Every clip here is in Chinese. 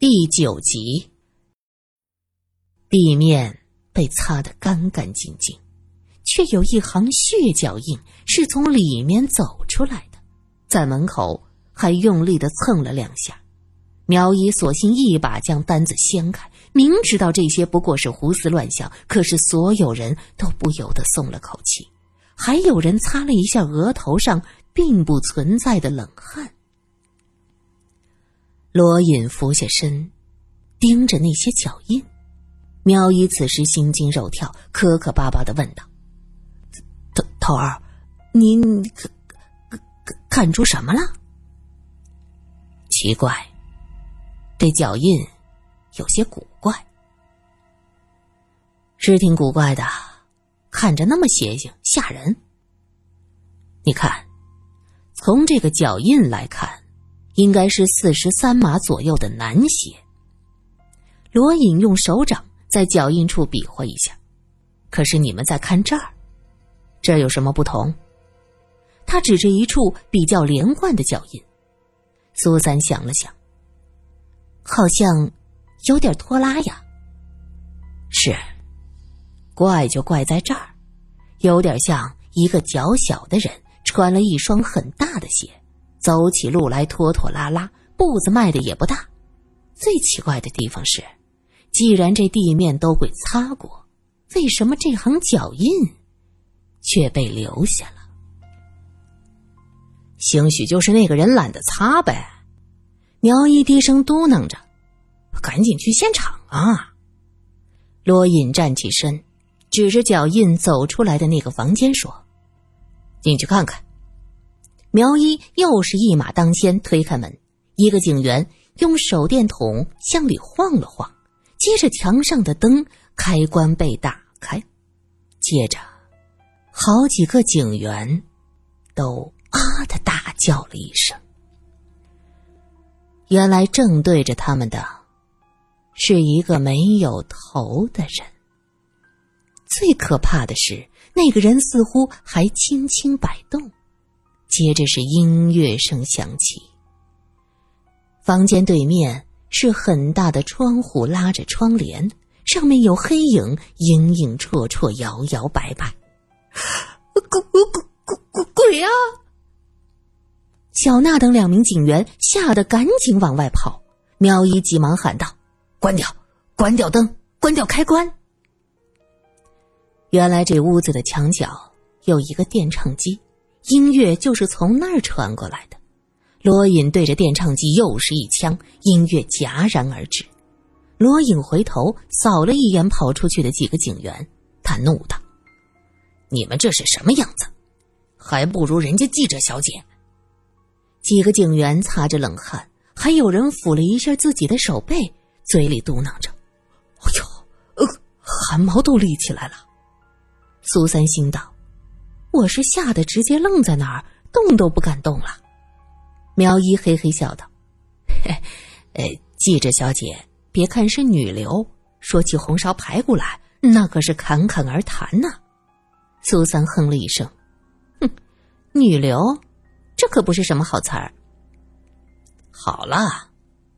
第九集，地面被擦得干干净净，却有一行血脚印是从里面走出来的，在门口还用力的蹭了两下。苗一索性一把将单子掀开，明知道这些不过是胡思乱想，可是所有人都不由得松了口气，还有人擦了一下额头上并不存在的冷汗。罗隐俯下身，盯着那些脚印。苗一此时心惊肉跳，磕磕巴巴的问道：“头头儿，您看出什么了？奇怪，这脚印有些古怪，是挺古怪的，看着那么邪性吓人。你看，从这个脚印来看。”应该是四十三码左右的男鞋。罗隐用手掌在脚印处比划一下，可是你们再看这儿，这有什么不同？他指着一处比较连贯的脚印。苏三想了想，好像有点拖拉呀。是，怪就怪在这儿，有点像一个脚小的人穿了一双很大的鞋。走起路来拖拖拉拉，步子迈的也不大。最奇怪的地方是，既然这地面都被擦过，为什么这行脚印却被留下了？兴许就是那个人懒得擦呗。苗一低声嘟囔着：“赶紧去现场啊！”罗隐站起身，指着脚印走出来的那个房间说：“进去看看。”苗一又是一马当先，推开门，一个警员用手电筒向里晃了晃，接着墙上的灯开关被打开，接着好几个警员都啊的大叫了一声。原来正对着他们的是一个没有头的人。最可怕的是，那个人似乎还轻轻摆动。接着是音乐声响起。房间对面是很大的窗户，拉着窗帘，上面有黑影影影绰绰，摇摇摆摆。鬼鬼鬼鬼鬼鬼啊！小娜等两名警员吓得赶紧往外跑。苗一急忙喊道：“关掉，关掉灯，关掉开关。”原来这屋子的墙角有一个电唱机。音乐就是从那儿传过来的。罗隐对着电唱机又是一枪，音乐戛然而止。罗隐回头扫了一眼跑出去的几个警员，他怒道：“你们这是什么样子？还不如人家记者小姐。”几个警员擦着冷汗，还有人抚了一下自己的手背，嘴里嘟囔着：“哎呦，呃，汗毛都立起来了。”苏三心道。我是吓得直接愣在那儿，动都不敢动了。苗一嘿嘿笑道：“嘿呃，记者小姐，别看是女流，说起红烧排骨来，那可是侃侃而谈呢。”苏三哼了一声：“哼，女流，这可不是什么好词儿。”好了，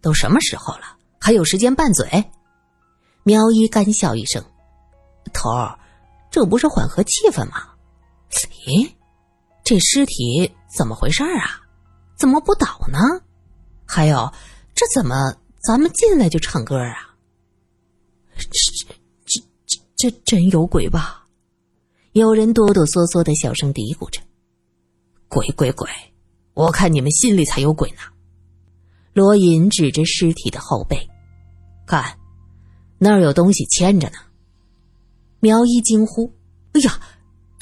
都什么时候了，还有时间拌嘴？苗一干笑一声：“头儿，这不是缓和气氛吗？”咦，这尸体怎么回事啊？怎么不倒呢？还有，这怎么咱们进来就唱歌啊？这这这这真有鬼吧？有人哆哆嗦嗦的小声嘀咕着：“鬼鬼鬼，我看你们心里才有鬼呢。”罗隐指着尸体的后背，看，那儿有东西牵着呢。苗一惊呼：“哎呀！”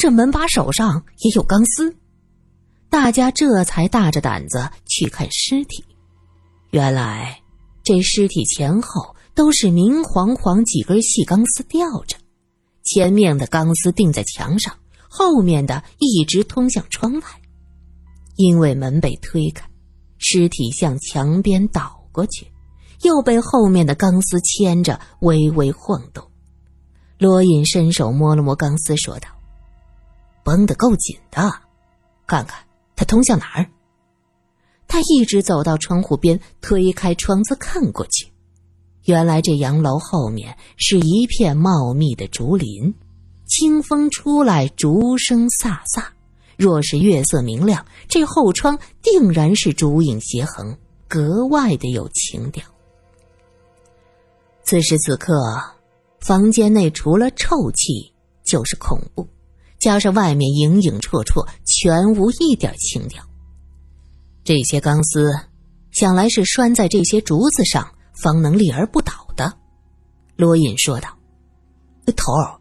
这门把手上也有钢丝，大家这才大着胆子去看尸体。原来，这尸体前后都是明晃晃几根细钢丝吊着，前面的钢丝钉在墙上，后面的一直通向窗外。因为门被推开，尸体向墙边倒过去，又被后面的钢丝牵着微微晃动。罗隐伸手摸了摸钢丝，说道。绷得够紧的，看看它通向哪儿。他一直走到窗户边，推开窗子看过去，原来这洋楼后面是一片茂密的竹林，清风出来，竹声飒飒。若是月色明亮，这后窗定然是竹影斜横，格外的有情调。此时此刻，房间内除了臭气就是恐怖，加上外面影影绰绰，全无一点情调。这些钢丝，想来是拴在这些竹子上，方能立而不倒的。罗隐说道：“头儿，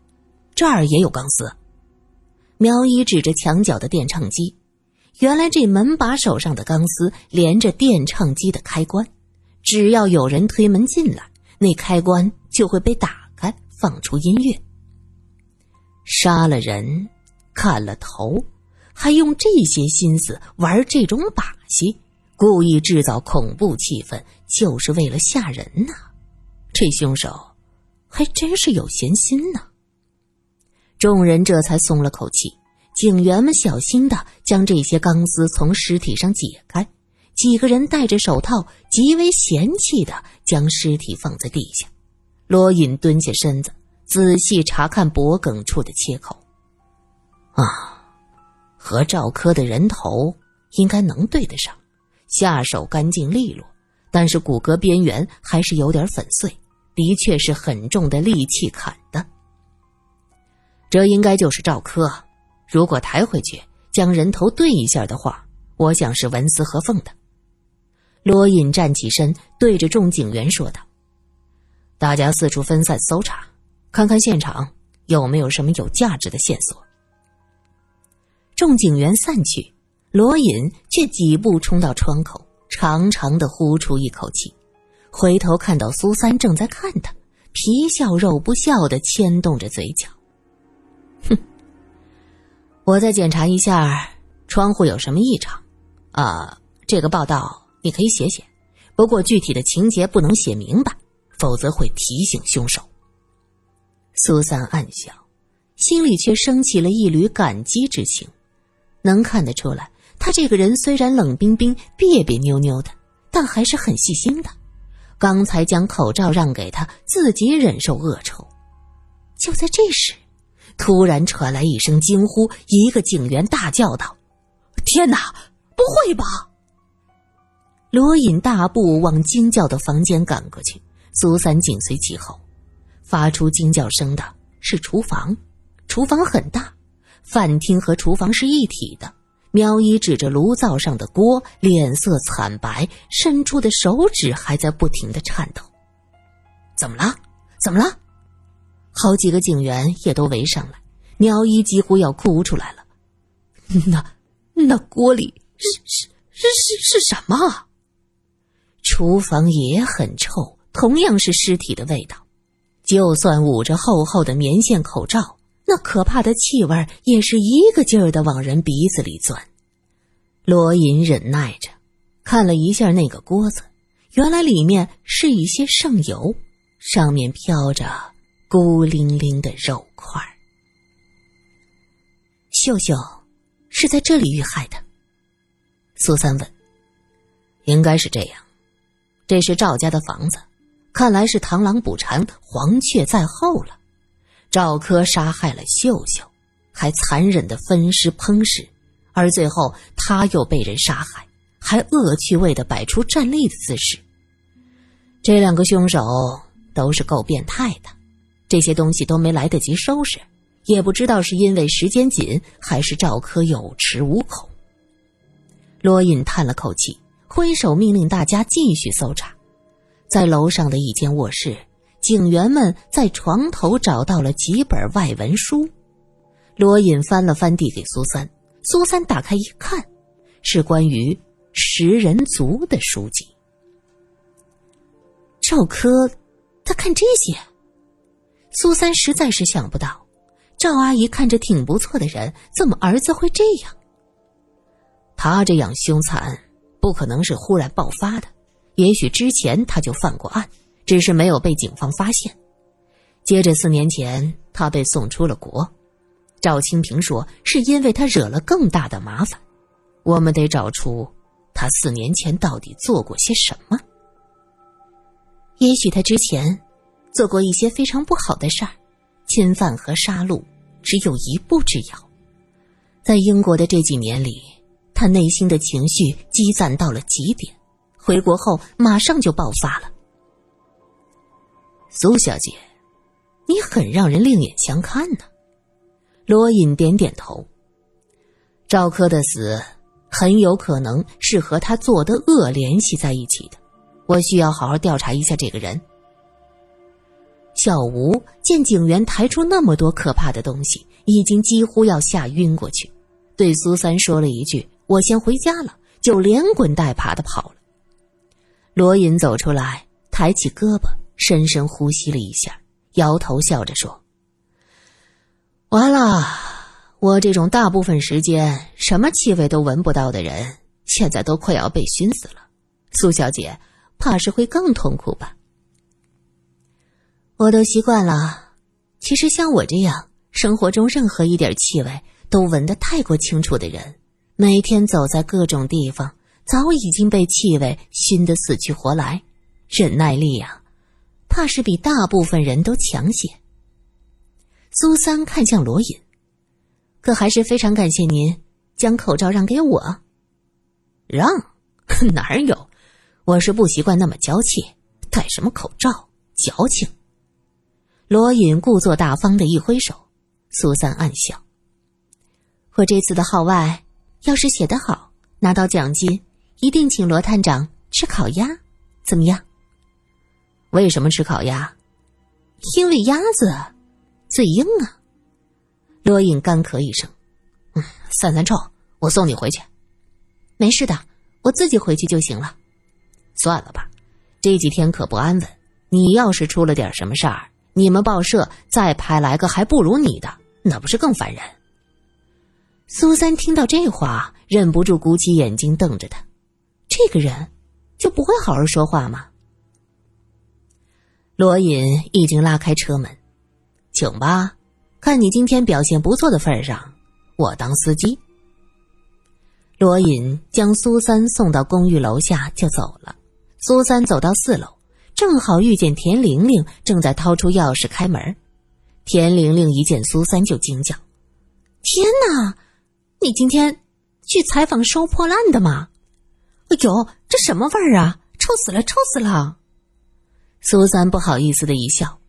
这儿也有钢丝。”苗一指着墙角的电唱机，原来这门把手上的钢丝连着电唱机的开关，只要有人推门进来，那开关就会被打开，放出音乐。杀了人，砍了头，还用这些心思玩这种把戏，故意制造恐怖气氛，就是为了吓人呐！这凶手还真是有闲心呢。众人这才松了口气，警员们小心的将这些钢丝从尸体上解开，几个人戴着手套，极为嫌弃的将尸体放在地下。罗隐蹲下身子，仔细查看脖梗处的切口。啊，和赵科的人头应该能对得上，下手干净利落，但是骨骼边缘还是有点粉碎，的确是很重的利器砍的。这应该就是赵科，如果抬回去将人头对一下的话，我想是纹丝合缝的。罗隐站起身，对着众警员说道：“大家四处分散搜查，看看现场有没有什么有价值的线索。”众警员散去，罗隐却几步冲到窗口，长长的呼出一口气，回头看到苏三正在看他，皮笑肉不笑的牵动着嘴角。哼，我再检查一下窗户有什么异常，啊，这个报道你可以写写，不过具体的情节不能写明白，否则会提醒凶手。苏三暗笑，心里却升起了一缕感激之情。能看得出来，他这个人虽然冷冰冰、别别扭扭的，但还是很细心的。刚才将口罩让给他，自己忍受恶臭。就在这时。突然传来一声惊呼，一个警员大叫道：“天哪，不会吧！”罗隐大步往惊叫的房间赶过去，苏三紧随其后。发出惊叫声的是厨房，厨房很大，饭厅和厨房是一体的。苗一指着炉灶上的锅，脸色惨白，伸出的手指还在不停的颤抖。怎么了？怎么了？好几个警员也都围上来，苗一几乎要哭出来了。那那锅里是是是是是什么？厨房也很臭，同样是尸体的味道。就算捂着厚厚的棉线口罩，那可怕的气味也是一个劲儿的往人鼻子里钻。罗隐忍耐着，看了一下那个锅子，原来里面是一些剩油，上面飘着。孤零零的肉块。秀秀是在这里遇害的。苏三问：“应该是这样，这是赵家的房子，看来是螳螂捕蝉，黄雀在后了。赵科杀害了秀秀，还残忍的分尸烹食，而最后他又被人杀害，还恶趣味的摆出站立的姿势。这两个凶手都是够变态的。”这些东西都没来得及收拾，也不知道是因为时间紧，还是赵科有恃无恐。罗隐叹了口气，挥手命令大家继续搜查。在楼上的一间卧室，警员们在床头找到了几本外文书。罗隐翻了翻，递给苏三。苏三打开一看，是关于食人族的书籍。赵科，他看这些。苏三实在是想不到，赵阿姨看着挺不错的人，怎么儿子会这样？他这样凶残，不可能是忽然爆发的，也许之前他就犯过案，只是没有被警方发现。接着四年前，他被送出了国，赵清平说是因为他惹了更大的麻烦。我们得找出他四年前到底做过些什么。也许他之前做过一些非常不好的事儿，侵犯和杀戮只有一步之遥。在英国的这几年里，他内心的情绪积攒到了极点，回国后马上就爆发了。苏小姐，你很让人另眼相看呢。罗隐点点头。赵柯的死很有可能是和他做的恶联系在一起的，我需要好好调查一下这个人。小吴见警员抬出那么多可怕的东西，已经几乎要吓晕过去，对苏三说了一句：“我先回家了。”就连滚带爬的跑了。罗隐走出来，抬起胳膊，深深呼吸了一下，摇头笑着说：“完了。”我这种大部分时间什么气味都闻不到的人，现在都快要被熏死了。苏小姐，怕是会更痛苦吧？我都习惯了。其实像我这样，生活中任何一点气味都闻得太过清楚的人，每天走在各种地方，早已经被气味熏得死去活来，忍耐力呀，怕是比大部分人都强些。苏三看向罗隐。可还是非常感谢您将口罩让给我。让？哪儿有？我是不习惯那么娇气，戴什么口罩？矫情。罗隐故作大方的一挥手，苏三暗笑。我这次的号外，要是写得好，拿到奖金，一定请罗探长吃烤鸭，怎么样？为什么吃烤鸭？因为鸭子最硬啊。罗隐干咳一声，嗯，散散臭，我送你回去。没事的，我自己回去就行了。算了吧，这几天可不安稳。你要是出了点什么事儿，你们报社再派来个还不如你的，那不是更烦人？苏三听到这话，忍不住鼓起眼睛瞪着他。这个人就不会好好说话吗？罗隐已经拉开车门，请吧。看你今天表现不错的份上，我当司机。罗隐将苏三送到公寓楼下就走了。苏三走到四楼，正好遇见田玲玲正在掏出钥匙开门。田玲玲一见苏三就惊叫：“天哪，你今天去采访收破烂的吗？哎呦，这什么味儿啊！臭死了，臭死了！”苏三不好意思的一笑：“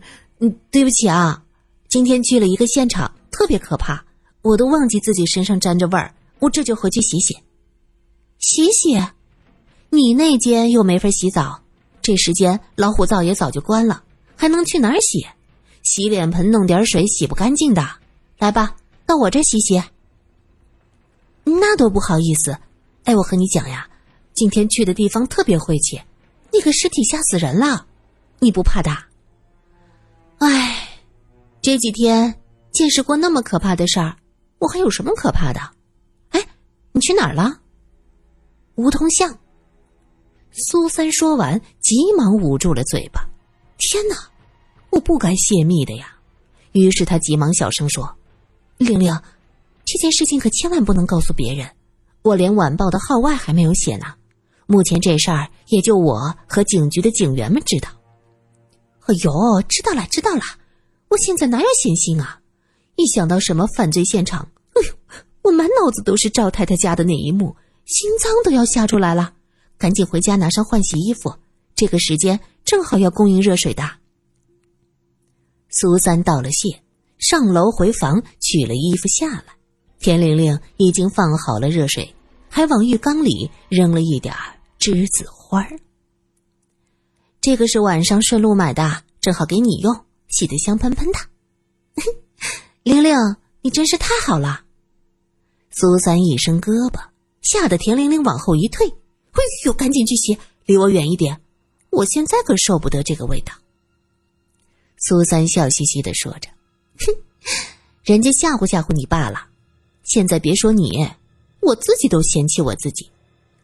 嗯，对不起啊。”今天去了一个现场，特别可怕，我都忘记自己身上沾着味儿，我这就回去洗洗。洗洗？你那间又没法洗澡，这时间老虎灶也早就关了，还能去哪儿洗？洗脸盆弄点水洗不干净的，来吧，到我这洗洗。那多不好意思，哎，我和你讲呀，今天去的地方特别晦气，那个尸体吓死人了，你不怕的？哎。这几天见识过那么可怕的事儿，我还有什么可怕的？哎，你去哪儿了？梧桐巷。苏三说完，急忙捂住了嘴巴。天哪，我不该泄密的呀！于是他急忙小声说：“玲玲，这件事情可千万不能告诉别人。我连晚报的号外还没有写呢。目前这事儿也就我和警局的警员们知道。”哎呦，知道了，知道了。我现在哪有闲心啊！一想到什么犯罪现场，哎呦，我满脑子都是赵太太家的那一幕，心脏都要吓出来了。赶紧回家拿上换洗衣服，这个时间正好要供应热水的。苏三道了谢，上楼回房取了衣服下来。田玲玲已经放好了热水，还往浴缸里扔了一点栀子花儿。这个是晚上顺路买的，正好给你用。洗得香喷喷的，玲玲，你真是太好了。苏三一伸胳膊，吓得田玲玲往后一退。哎呦，赶紧去洗，离我远一点！我现在可受不得这个味道。苏三笑嘻嘻的说着：“ 哼，人家吓唬吓唬你罢了。现在别说你，我自己都嫌弃我自己。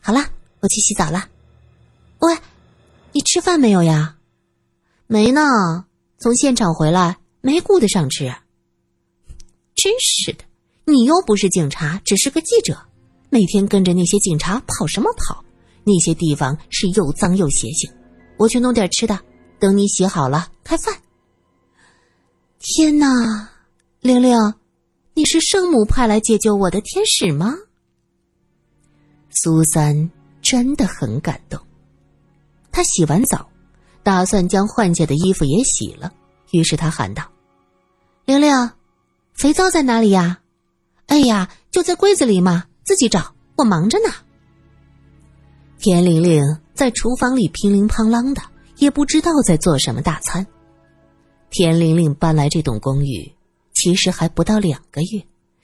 好了，我去洗澡了。喂，你吃饭没有呀？没呢。”从现场回来没顾得上吃，真是的！你又不是警察，只是个记者，每天跟着那些警察跑什么跑？那些地方是又脏又邪性。我去弄点吃的，等你洗好了开饭。天哪，玲玲，你是圣母派来解救我的天使吗？苏三真的很感动。他洗完澡，打算将换下的衣服也洗了，于是他喊道：“玲玲，肥皂在哪里呀？”“哎呀，就在柜子里嘛，自己找，我忙着呢。”田玲玲在厨房里乒铃乓啷的，也不知道在做什么大餐。田玲玲搬来这栋公寓，其实还不到两个月，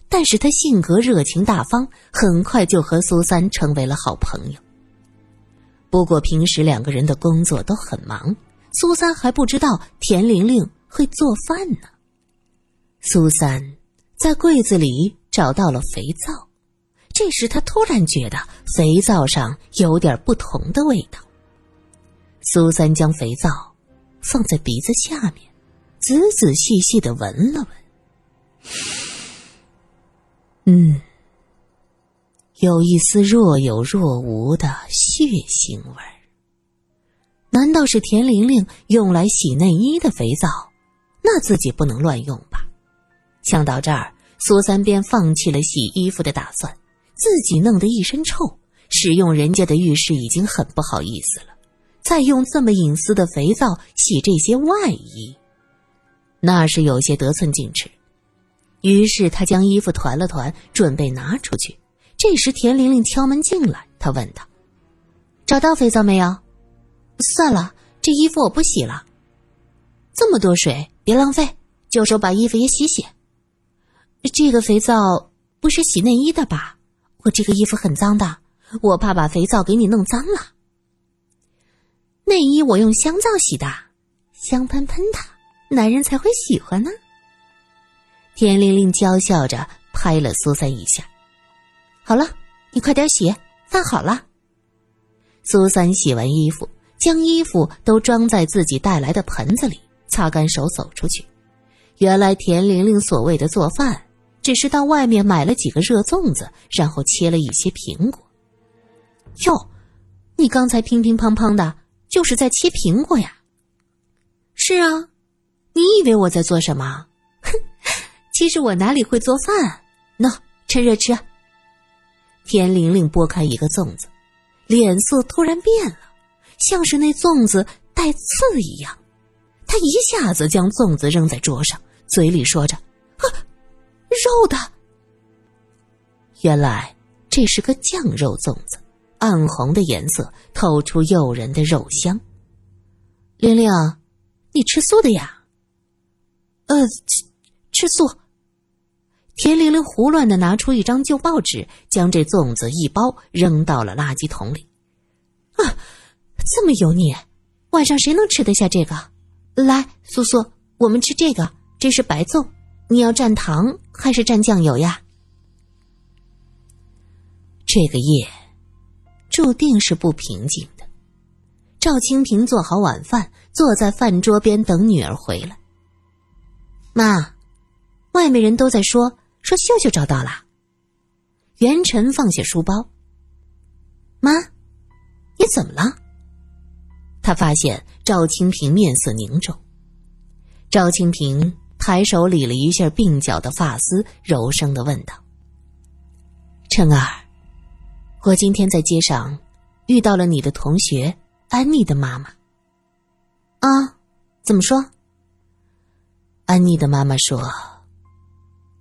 但是她性格热情大方，很快就和苏三成为了好朋友。不过平时两个人的工作都很忙，苏三还不知道田玲玲会做饭呢。苏三在柜子里找到了肥皂。这时，他突然觉得肥皂上有点不同的味道。苏三将肥皂放在鼻子下面，仔仔细细的闻了闻。嗯，有一丝若有若无的血腥味儿。难道是田玲玲用来洗内衣的肥皂？那自己不能乱用吧？想到这儿，苏三便放弃了洗衣服的打算。自己弄得一身臭，使用人家的浴室已经很不好意思了，再用这么隐私的肥皂洗这些外衣，那是有些得寸进尺。于是他将衣服团了团，准备拿出去。这时田玲玲敲门进来，他问道：“找到肥皂没有？”“算了，这衣服我不洗了。”“这么多水，别浪费，就手把衣服也洗洗。”“这个肥皂不是洗内衣的吧？”我这个衣服很脏的，我怕把肥皂给你弄脏了。内衣我用香皂洗的，香喷喷的，男人才会喜欢呢。田玲玲娇笑着拍了苏三一下，好了，你快点洗，饭好了。苏三洗完衣服，将衣服都装在自己带来的盆子里，擦干手走出去。原来田玲玲所谓的做饭。只是到外面买了几个热粽子，然后切了一些苹果。哟，你刚才乒乒乓乓的，就是在切苹果呀？是啊，你以为我在做什么？其实我哪里会做饭？喏，趁热吃。田玲玲剥开一个粽子，脸色突然变了，像是那粽子带刺一样。她一下子将粽子扔在桌上，嘴里说着：“啊。”肉的，原来这是个酱肉粽子，暗红的颜色透出诱人的肉香。玲玲，你吃素的呀？呃，吃吃素。田玲玲胡乱的拿出一张旧报纸，将这粽子一包扔到了垃圾桶里。啊，这么油腻，晚上谁能吃得下这个？来，苏苏，我们吃这个，这是白粽。你要蘸糖还是蘸酱油呀？这个夜注定是不平静的。赵清平做好晚饭，坐在饭桌边等女儿回来。妈，外面人都在说说秀秀找到了。袁晨放下书包。妈，你怎么了？他发现赵清平面色凝重。赵清平。抬手理了一下鬓角的发丝，柔声的问道：“晨儿，我今天在街上遇到了你的同学安妮的妈妈。啊，怎么说？安妮的妈妈说，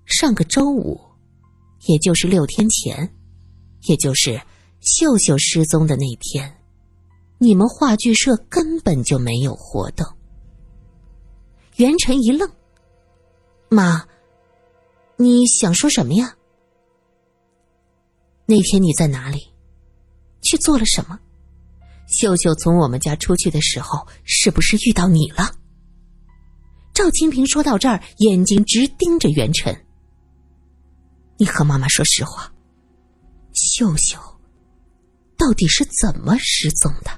上个周五，也就是六天前，也就是秀秀失踪的那天，你们话剧社根本就没有活动。”袁晨一愣。妈，你想说什么呀？那天你在哪里？去做了什么？秀秀从我们家出去的时候，是不是遇到你了？赵清平说到这儿，眼睛直盯着袁晨。你和妈妈说实话，秀秀到底是怎么失踪的？